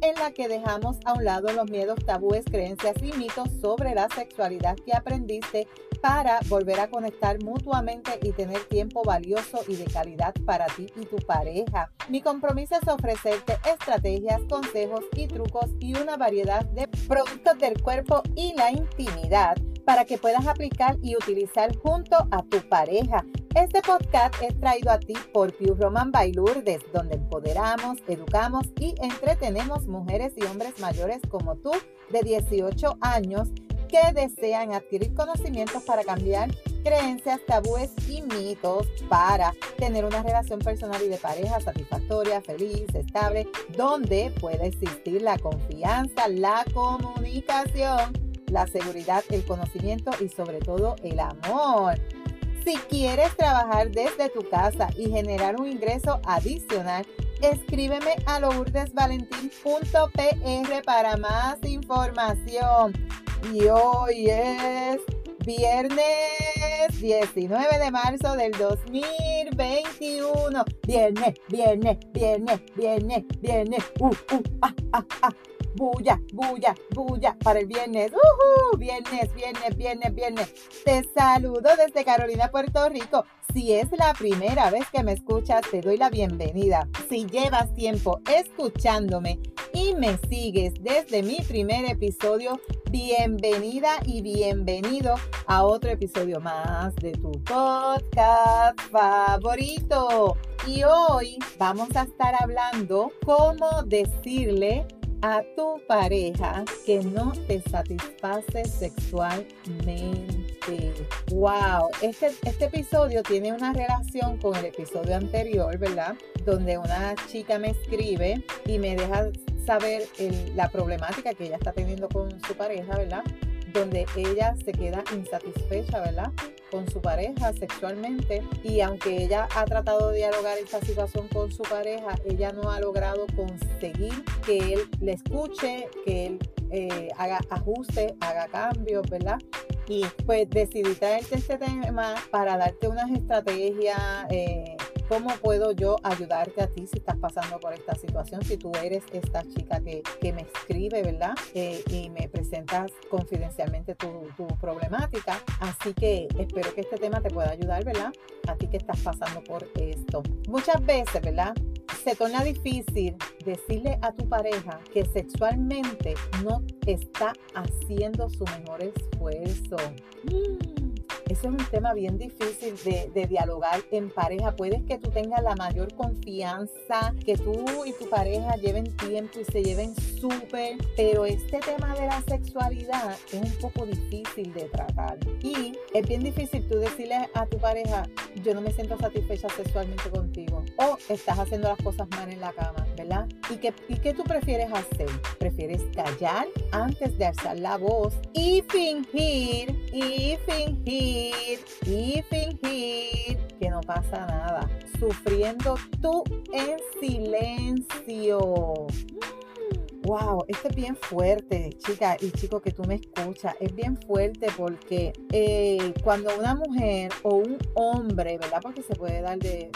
en la que dejamos a un lado los miedos, tabúes, creencias y mitos sobre la sexualidad que aprendiste para volver a conectar mutuamente y tener tiempo valioso y de calidad para ti y tu pareja. Mi compromiso es ofrecerte estrategias, consejos y trucos y una variedad de productos del cuerpo y la intimidad para que puedas aplicar y utilizar junto a tu pareja. Este podcast es traído a ti por Pure Roman by Lourdes, donde empoderamos, educamos y entretenemos mujeres y hombres mayores como tú de 18 años que desean adquirir conocimientos para cambiar creencias, tabúes y mitos para tener una relación personal y de pareja satisfactoria, feliz, estable, donde pueda existir la confianza, la comunicación la seguridad, el conocimiento y sobre todo el amor. Si quieres trabajar desde tu casa y generar un ingreso adicional, escríbeme a lourdesvalentín.pr para más información. Y hoy es viernes 19 de marzo del 2021. Viernes, viernes, viernes, viernes, viernes. Uh, uh, ah, ah, ah bulla, bulla, bulla para el viernes. Uh Viernes, viernes, viernes, viernes. Te saludo desde Carolina, Puerto Rico. Si es la primera vez que me escuchas, te doy la bienvenida. Si llevas tiempo escuchándome y me sigues desde mi primer episodio, bienvenida y bienvenido a otro episodio más de tu podcast favorito. Y hoy vamos a estar hablando cómo decirle a tu pareja que no te satisface sexualmente. Wow, este, este episodio tiene una relación con el episodio anterior, ¿verdad? Donde una chica me escribe y me deja saber la problemática que ella está teniendo con su pareja, ¿verdad? Donde ella se queda insatisfecha, ¿verdad? con su pareja sexualmente y aunque ella ha tratado de dialogar esta situación con su pareja, ella no ha logrado conseguir que él le escuche, que él eh, haga ajustes, haga cambios, ¿verdad? Y pues decidí traerte este tema para darte unas estrategias. Eh, ¿Cómo puedo yo ayudarte a ti si estás pasando por esta situación? Si tú eres esta chica que, me escribe, ¿verdad? Eh, y me presentas confidencialmente tu, tu, problemática. Así que espero que este tema te pueda ayudar, ¿verdad? A ti que estás pasando por esto. Muchas veces, ¿verdad? Se torna difícil decirle a tu pareja que sexualmente no está haciendo su mejor esfuerzo. Mm. Ese es un tema bien difícil de, dialogar en pareja. Puedes que tú tengas la mayor confianza, que tú y tu pareja lleven tiempo y se lleven súper, pero este tema de la sexualidad es un poco difícil de tratar. Y es bien difícil tú decirle a tu pareja, yo no me siento satisfecha sexualmente contigo. O estás haciendo las cosas mal en la cama, ¿verdad? ¿Y qué, y qué tú prefieres hacer? ¿Prefieres callar antes de alzar la voz y fingir y fingir? Y fingir que no pasa nada, sufriendo tú en silencio. Wow, esto es bien fuerte, chica y chico que tú me escuchas. Es bien fuerte porque eh, cuando una mujer o un hombre, ¿verdad? Porque se puede dar de,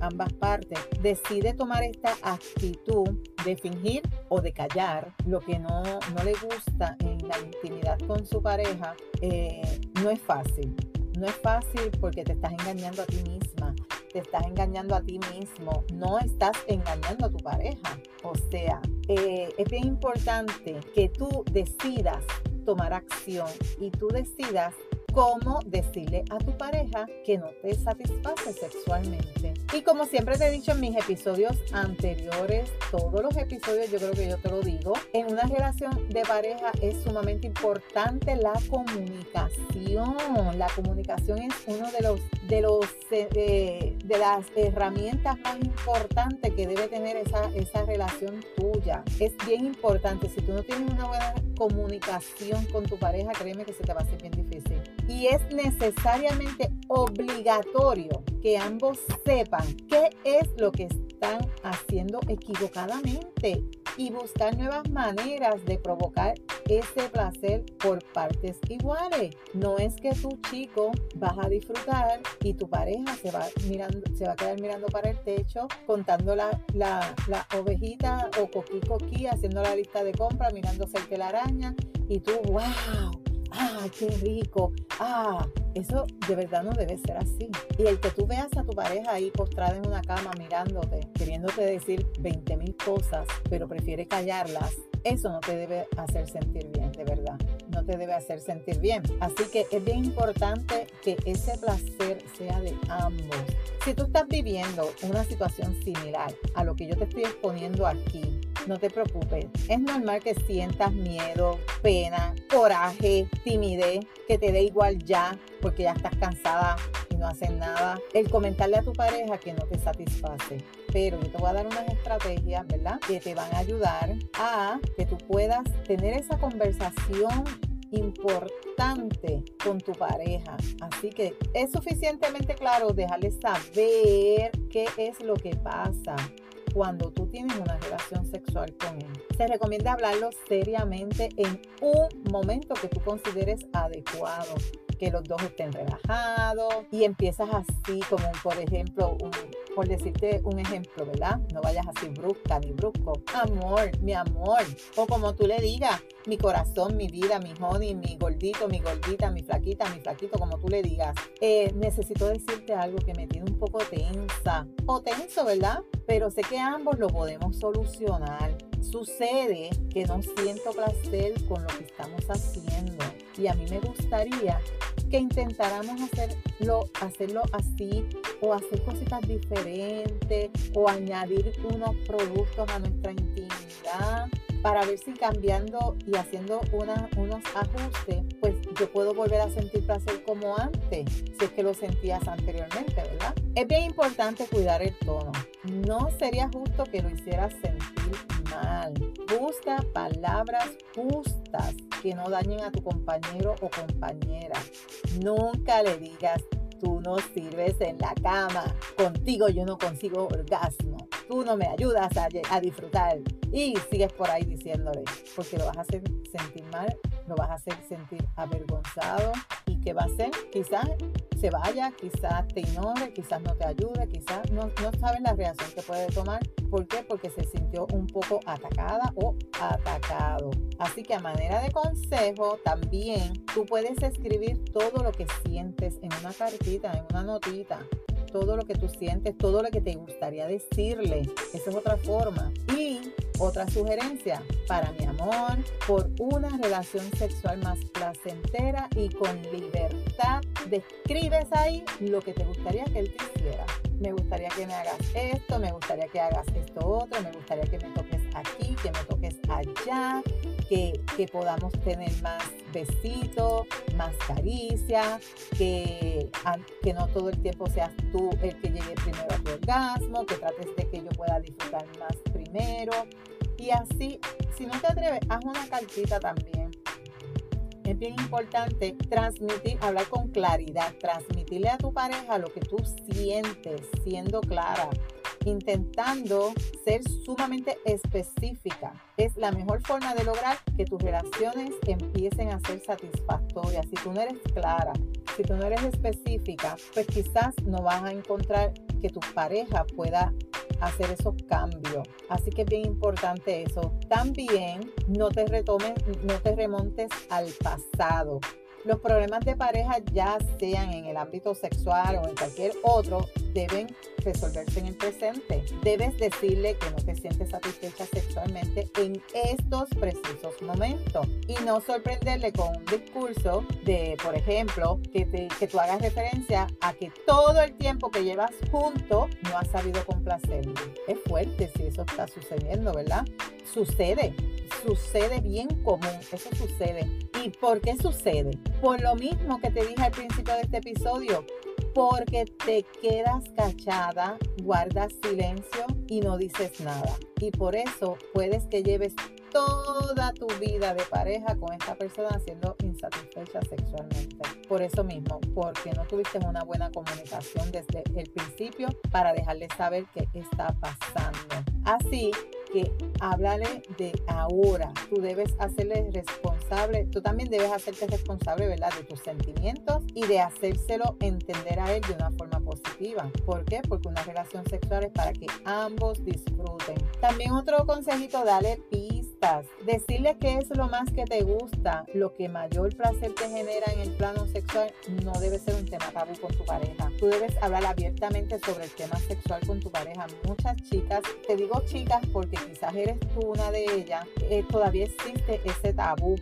ambas partes, decide tomar esta actitud de fingir o de callar lo que no, no le gusta en la intimidad con su pareja, eh, no es fácil. No es fácil porque te estás engañando a ti misma, te estás engañando a ti mismo, no estás engañando a tu pareja. O sea, eh, es bien importante que tú decidas tomar acción y tú decidas cómo decirle a tu pareja que no te satisface sexualmente. Y como siempre te he dicho en mis episodios anteriores, todos los episodios yo creo que yo te lo digo, en una relación de pareja es sumamente importante la comunicación. La comunicación es uno de los de los eh, de las herramientas más importantes que debe tener esa, esa relación tuya. Es bien importante. Si tú no tienes una buena comunicación con tu pareja, créeme que se te va a hacer bien difícil y es necesariamente obligatorio que ambos sepan qué es lo que están haciendo equivocadamente y buscar nuevas maneras de provocar ese placer por partes iguales. No es que tu chico vas a disfrutar y tu pareja se va, mirando, se va a quedar mirando para el techo, contando la, la, la ovejita o coquí coquí, haciendo la lista de compra, mirándose el araña y tú, wow, ah, qué rico, ah, eso de verdad no debe ser así. Y el que tú veas a tu pareja ahí postrada en una cama mirándote, queriéndote decir 20 mil cosas, pero prefiere callarlas, eso no te debe hacer sentir bien, de verdad. No te debe hacer sentir bien. Así que es bien importante que ese placer sea de ambos. Si tú estás viviendo una situación similar a lo que yo te estoy exponiendo aquí, no te preocupes. Es normal que sientas miedo, pena, coraje, timidez, que te dé igual ya porque ya estás cansada y no haces nada. El comentarle a tu pareja que no te satisface. Pero yo te voy a dar unas estrategias, ¿verdad? Que te van a ayudar a que tú puedas tener esa conversación importante con tu pareja. Así que es suficientemente claro dejarle saber qué es lo que pasa cuando tú tienes una relación sexual con él. Se recomienda hablarlo seriamente en un momento que tú consideres adecuado que los dos estén relajados y empiezas así como por ejemplo por decirte un ejemplo, ¿verdad? No vayas así brusca ni brusco. Amor, mi amor. O como tú le digas, mi corazón, mi vida, mi honey, mi gordito, mi gordita, mi flaquita, mi flaquito, como tú le digas. Eh, necesito decirte algo que me tiene un poco tensa o tenso, ¿verdad? Pero sé que ambos lo podemos solucionar. Sucede que no siento placer con lo que estamos haciendo y a mí me gustaría que intentáramos hacerlo, hacerlo así o hacer cositas diferentes o añadir unos productos a nuestra intimidad para ver si cambiando y haciendo unos ajustes, pues yo puedo volver a sentir placer como antes, si es que lo sentías anteriormente, ¿verdad? Es bien importante cuidar el tono. No sería justo que lo hicieras sentir mal. Busca palabras justas que no dañen a tu compañero o compañera. Nunca le digas, tú no sirves en la cama, contigo yo no consigo orgasmo, tú no me ayudas a, a disfrutar. Y sigues por ahí diciéndole, porque lo vas a hacer sentir mal, lo vas a hacer sentir avergonzado y que va a hacer quizás se vaya, quizás te ignore, quizás no te ayude, quizás no, no sabes la reacción que puede tomar. ¿Por qué? Porque se sintió un poco atacada o atacado. Así que a manera de consejo, también tú puedes escribir todo lo que sientes en una cartita, en una notita todo lo que tú sientes, todo lo que te gustaría decirle. Esa es otra forma. Y otra sugerencia para mi amor, por una relación sexual más placentera y con libertad, describes ahí lo que te gustaría que él te hiciera. Me gustaría que me hagas esto, me gustaría que hagas esto otro, me gustaría que me toques aquí, que me toques allá, que, podamos tener más besitos, más caricia, que, que no todo el tiempo seas tú el que llegue primero a tu orgasmo, que trates de que yo pueda disfrutar más primero. Y así, si no te atreves, haz una cartita también. Es bien importante transmitir, hablar con claridad, transmitirle a tu pareja lo que tú sientes, siendo clara intentando ser sumamente específica. Es la mejor forma de lograr que tus relaciones empiecen a ser satisfactorias. Si tú no eres clara, si tú no eres específica, pues quizás no vas a encontrar que tu pareja pueda hacer esos cambios. Así que es bien importante eso. También no te retomes, no te remontes al pasado. Los problemas de pareja, ya sean en el ámbito sexual o en cualquier otro, deben resolverse en el presente. Debes decirle que no te sientes satisfecha sexualmente en estos precisos momentos y no sorprenderle con un discurso de, por ejemplo, que, te, que tú hagas referencia a que todo el tiempo que llevas junto no has sabido complacerme. Es fuerte si eso está sucediendo, ¿verdad? Sucede, sucede bien común, eso sucede. ¿Y por qué sucede? Por lo mismo que te dije al principio de este episodio, porque te quedas cachada, guardas silencio y no dices nada. Y por eso puedes que lleves toda tu vida de pareja con esta persona siendo insatisfecha sexualmente. Por eso mismo, porque no tuviste una buena comunicación desde el principio para dejarle saber qué está pasando. Así que háblale de ahora. Tú debes hacerle responsable, tú también debes hacerte responsable, ¿verdad? De tus sentimientos y de hacérselo entender a él de una forma positiva. ¿Por qué? Porque una relación sexual es para que ambos disfruten. También otro consejito, dale Decirle qué es lo más que te gusta, lo que mayor placer te genera en el plano sexual, no debe ser un tema tabú con tu pareja. Tú debes hablar abiertamente sobre el tema sexual con tu pareja. Muchas chicas, te digo chicas porque quizás eres tú una de ellas, eh, todavía existe ese tabú.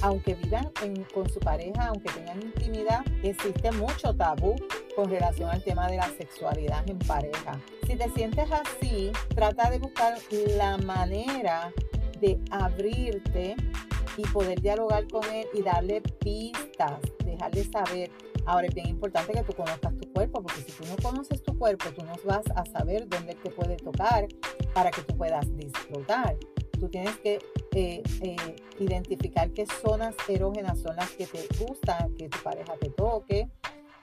aunque vivan con su pareja, aunque tengan intimidad, existe mucho tabú con relación al tema de la sexualidad en pareja. Si te sientes así, trata de buscar la manera de abrirte y poder dialogar con él y darle pistas, dejarle saber. Ahora es bien importante que tú conozcas tu cuerpo, porque si tú no conoces tu cuerpo, tú no vas a saber dónde te puede tocar para que tú puedas disfrutar. Tú tienes que eh, eh, identificar qué zonas erógenas son las que te gustan, que tu pareja te toque,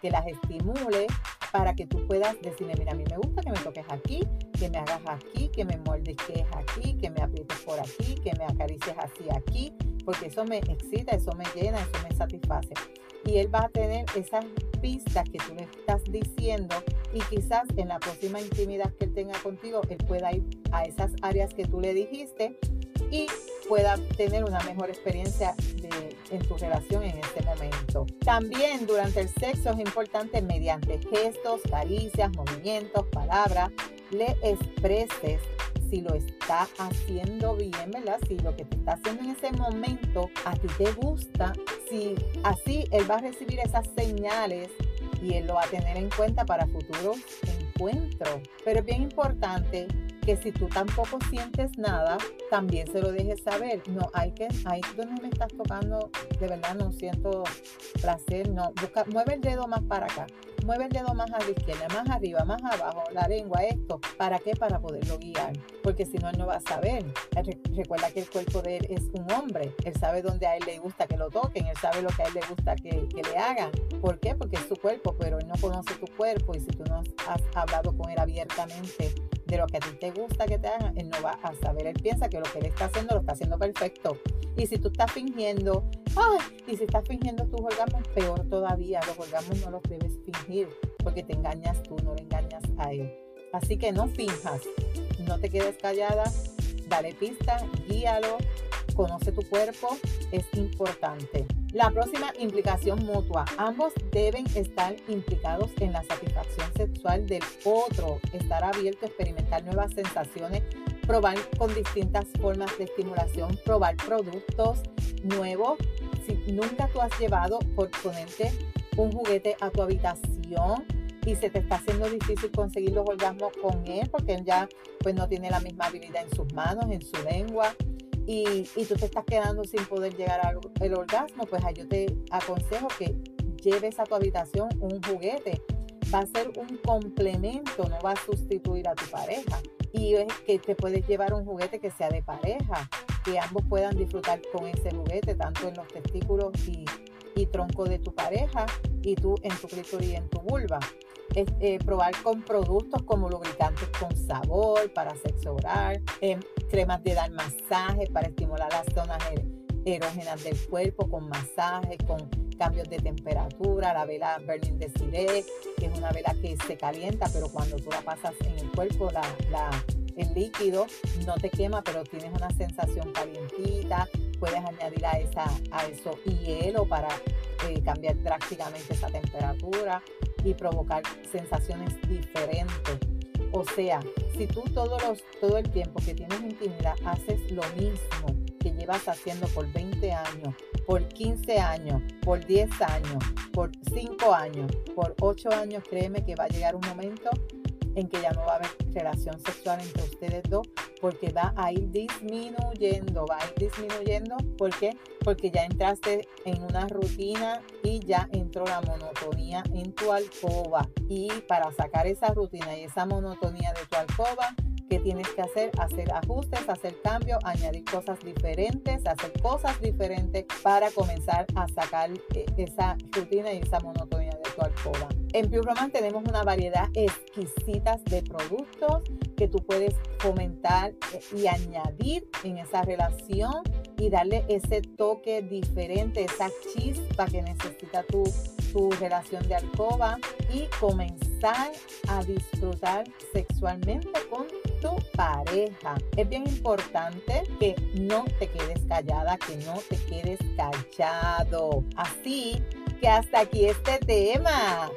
que las estimule para que tú puedas decirle, mira, a mí me gusta que me toques aquí, que me hagas aquí, que me mordisques aquí, que me aprietes por aquí, que me acaricies así aquí, porque eso me excita, eso me llena, eso me satisface. Y él va a tener esas pistas que tú le estás diciendo y quizás en la próxima intimidad que él tenga contigo, él pueda ir a esas áreas que tú le dijiste y pueda tener una mejor experiencia en tu relación en este momento. También durante el sexo es importante mediante gestos, caricias, movimientos, palabras, le expreses si lo está haciendo bien, ¿verdad? Si lo que te está haciendo en ese momento a ti te gusta, si así él va a recibir esas señales y él lo va a tener en cuenta para futuros encuentros. Pero es bien importante que si tú tampoco sientes nada, también se lo dejes saber. No, hay que, ahí donde me estás tocando, de verdad no siento placer, no. Busca, mueve el dedo más para acá, mueve el dedo más a la izquierda, más arriba, más abajo, la lengua, esto. ¿Para qué? Para poderlo guiar. Porque si no, él no va a saber. Recuerda que el cuerpo de él es un hombre. Él sabe dónde a él le gusta que lo toquen, él sabe lo que a él le gusta que, que le hagan. ¿Por qué? Porque es su cuerpo, pero él no conoce tu cuerpo y si tú no has hablado con él abiertamente, de lo que a ti te gusta que te hagan, él no va a saber. Él piensa que lo que él está haciendo lo está haciendo perfecto. Y si tú estás fingiendo, ay, y si estás fingiendo tus orgasmos, peor todavía. Los orgasmos no los debes fingir porque te engañas tú, no le engañas a él. Así que no finjas, no te quedes callada, dale pista, guíalo, conoce tu cuerpo, es importante. La próxima implicación mutua. Ambos deben estar implicados en la satisfacción sexual del otro, estar abierto a experimentar nuevas sensaciones, probar con distintas formas de estimulación, probar productos nuevos. Si nunca tú has llevado por ponerte un juguete a tu habitación y se te está haciendo difícil conseguir los orgasmos con él porque él ya pues no tiene la misma habilidad en sus manos, en su lengua, y, tú te estás quedando sin poder llegar al orgasmo, pues yo te aconsejo que lleves a tu habitación un juguete. Va a ser un complemento, no va a sustituir a tu pareja. Y es que te puedes llevar un juguete que sea de pareja, que ambos puedan disfrutar con ese juguete, tanto en los testículos y, y tronco de tu pareja, y tú en tu clítoris y en tu vulva. Eh, probar con productos como lubricantes con sabor para sexo oral, eh, cremas de dar masaje para estimular las zonas er, erógenas del cuerpo con masaje, con cambios de temperatura, la vela Berlin Desiree, que es una vela que se calienta, pero cuando tú la pasas en el cuerpo, la, el líquido no te quema, pero tienes una sensación calientita. Puedes añadir a, esa, a eso hielo para eh, cambiar drásticamente esa temperatura y provocar sensaciones diferentes. O sea, si tú todos los, todo el tiempo que tienes intimidad haces lo mismo que llevas haciendo por 20 años, por 15 años, por 10 años, por 5 años, por 8 años, créeme que va a llegar un momento en que ya no va a haber relación sexual entre ustedes dos porque va a ir disminuyendo, va a ir disminuyendo. ¿Por qué? Porque ya entraste en una rutina y ya entró la monotonía en tu alcoba. Y para sacar esa rutina y esa monotonía de tu alcoba, ¿Qué tienes que hacer? Hacer ajustes, hacer cambios, añadir cosas diferentes, hacer cosas diferentes para comenzar a sacar eh, esa rutina y esa monotonía de En Pure Romance tenemos una variedad exquisita de productos que tú puedes fomentar eh, y añadir en esa relación y darle ese toque diferente, esa chispa que necesita tu, tu relación de alcoba y comenzar a disfrutar sexualmente con tu pareja. Es bien importante que no te quedes callada, que no te quedes callado. Así que hasta aquí este tema.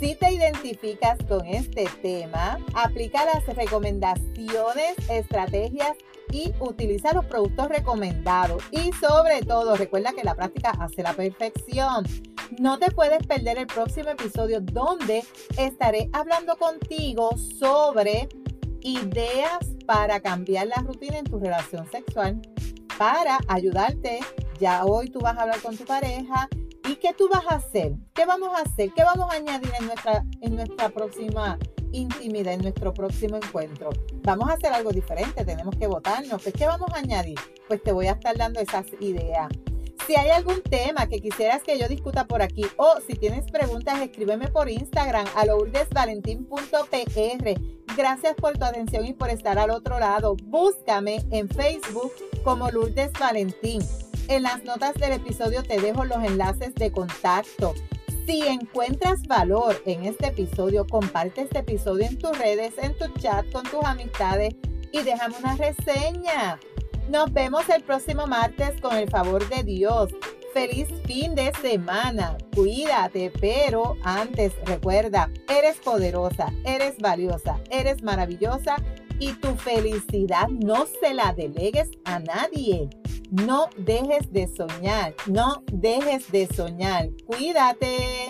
Si te identificas con este tema, aplica las recomendaciones, estrategias y utiliza los productos recomendados. Y sobre todo, recuerda que la práctica hace la perfección. No te puedes perder el próximo episodio donde estaré hablando contigo sobre ideas para cambiar la rutina en tu relación sexual, para ayudarte. Ya hoy tú vas a hablar con tu pareja ¿Y qué tú vas a hacer? ¿Qué vamos a hacer? ¿Qué vamos a añadir en nuestra, en nuestra próxima intimidad, en nuestro próximo encuentro? Vamos a hacer algo diferente, tenemos que votarnos. Pues, ¿qué vamos a añadir? Pues te voy a estar dando esas ideas. Si hay algún tema que quisieras que yo discuta por aquí o si tienes preguntas, escríbeme por Instagram a lourdesvalentín.pr. Gracias por tu atención y por estar al otro lado. Búscame en Facebook como Lourdes Valentín. En las notas del episodio te dejo los enlaces de contacto. Si encuentras valor en este episodio, comparte este episodio en tus redes, en tu chat con tus amistades y déjame una reseña. Nos vemos el próximo martes con el favor de Dios. Feliz fin de semana. Cuídate, pero antes recuerda, eres poderosa, eres valiosa, eres maravillosa y tu felicidad no se la delegues a nadie. No dejes de soñar, no dejes de soñar. Cuídate.